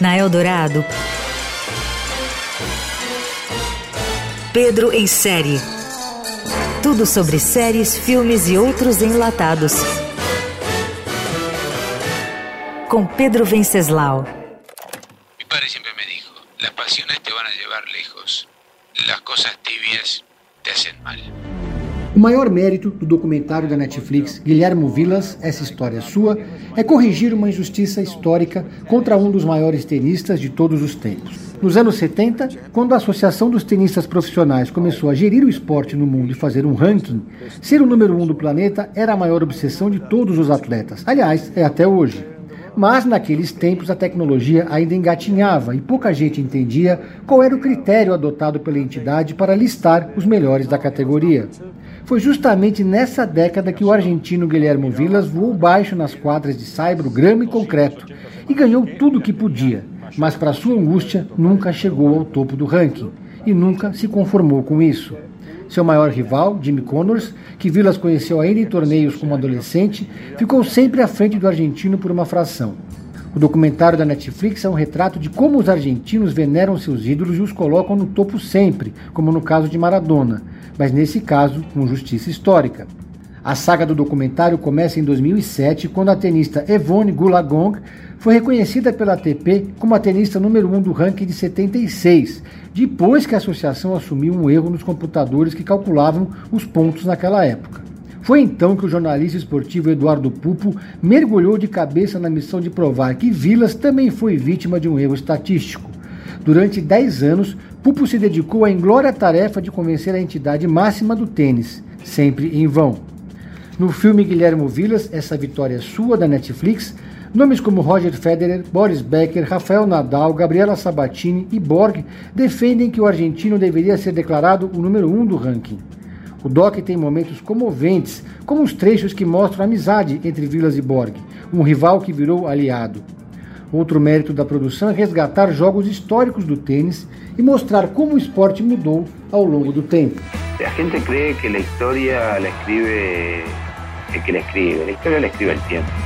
Na Eldorado, Pedro em série. Tudo sobre séries, filmes e outros enlatados. Com Pedro Venceslau. Mi padre siempre me dijo, las pasiones te van a llevar lejos, las cosas tibias te hacen mal. O maior mérito do documentário da Netflix Guilhermo Vilas, Essa História Sua, é corrigir uma injustiça histórica contra um dos maiores tenistas de todos os tempos. Nos anos 70, quando a Associação dos Tenistas Profissionais começou a gerir o esporte no mundo e fazer um ranking, ser o número um do planeta era a maior obsessão de todos os atletas. Aliás, é até hoje. Mas naqueles tempos a tecnologia ainda engatinhava e pouca gente entendia qual era o critério adotado pela entidade para listar os melhores da categoria. Foi justamente nessa década que o argentino Guilherme Vilas voou baixo nas quadras de saibro, grama e concreto e ganhou tudo o que podia, mas para sua angústia nunca chegou ao topo do ranking e nunca se conformou com isso. Seu maior rival, Jimmy Connors, que Vilas conheceu ainda em torneios como adolescente, ficou sempre à frente do argentino por uma fração. O documentário da Netflix é um retrato de como os argentinos veneram seus ídolos e os colocam no topo sempre, como no caso de Maradona, mas nesse caso com justiça histórica. A saga do documentário começa em 2007, quando a tenista Evone Goolagong foi reconhecida pela ATP como a tenista número 1 um do ranking de 76, depois que a associação assumiu um erro nos computadores que calculavam os pontos naquela época. Foi então que o jornalista esportivo Eduardo Pupo mergulhou de cabeça na missão de provar que Vilas também foi vítima de um erro estatístico. Durante 10 anos, Pupo se dedicou à inglória tarefa de convencer a entidade máxima do tênis, sempre em vão. No filme Guilherme Vilas, Essa Vitória é Sua, da Netflix, nomes como Roger Federer, Boris Becker, Rafael Nadal, Gabriela Sabatini e Borg defendem que o argentino deveria ser declarado o número um do ranking. O doc tem momentos comoventes, como os trechos que mostram a amizade entre Vilas e Borg, um rival que virou aliado. Outro mérito da produção é resgatar jogos históricos do tênis e mostrar como o esporte mudou ao longo do tempo. A gente cree que a história la escribe que la escribe, a história la escribe el tiempo.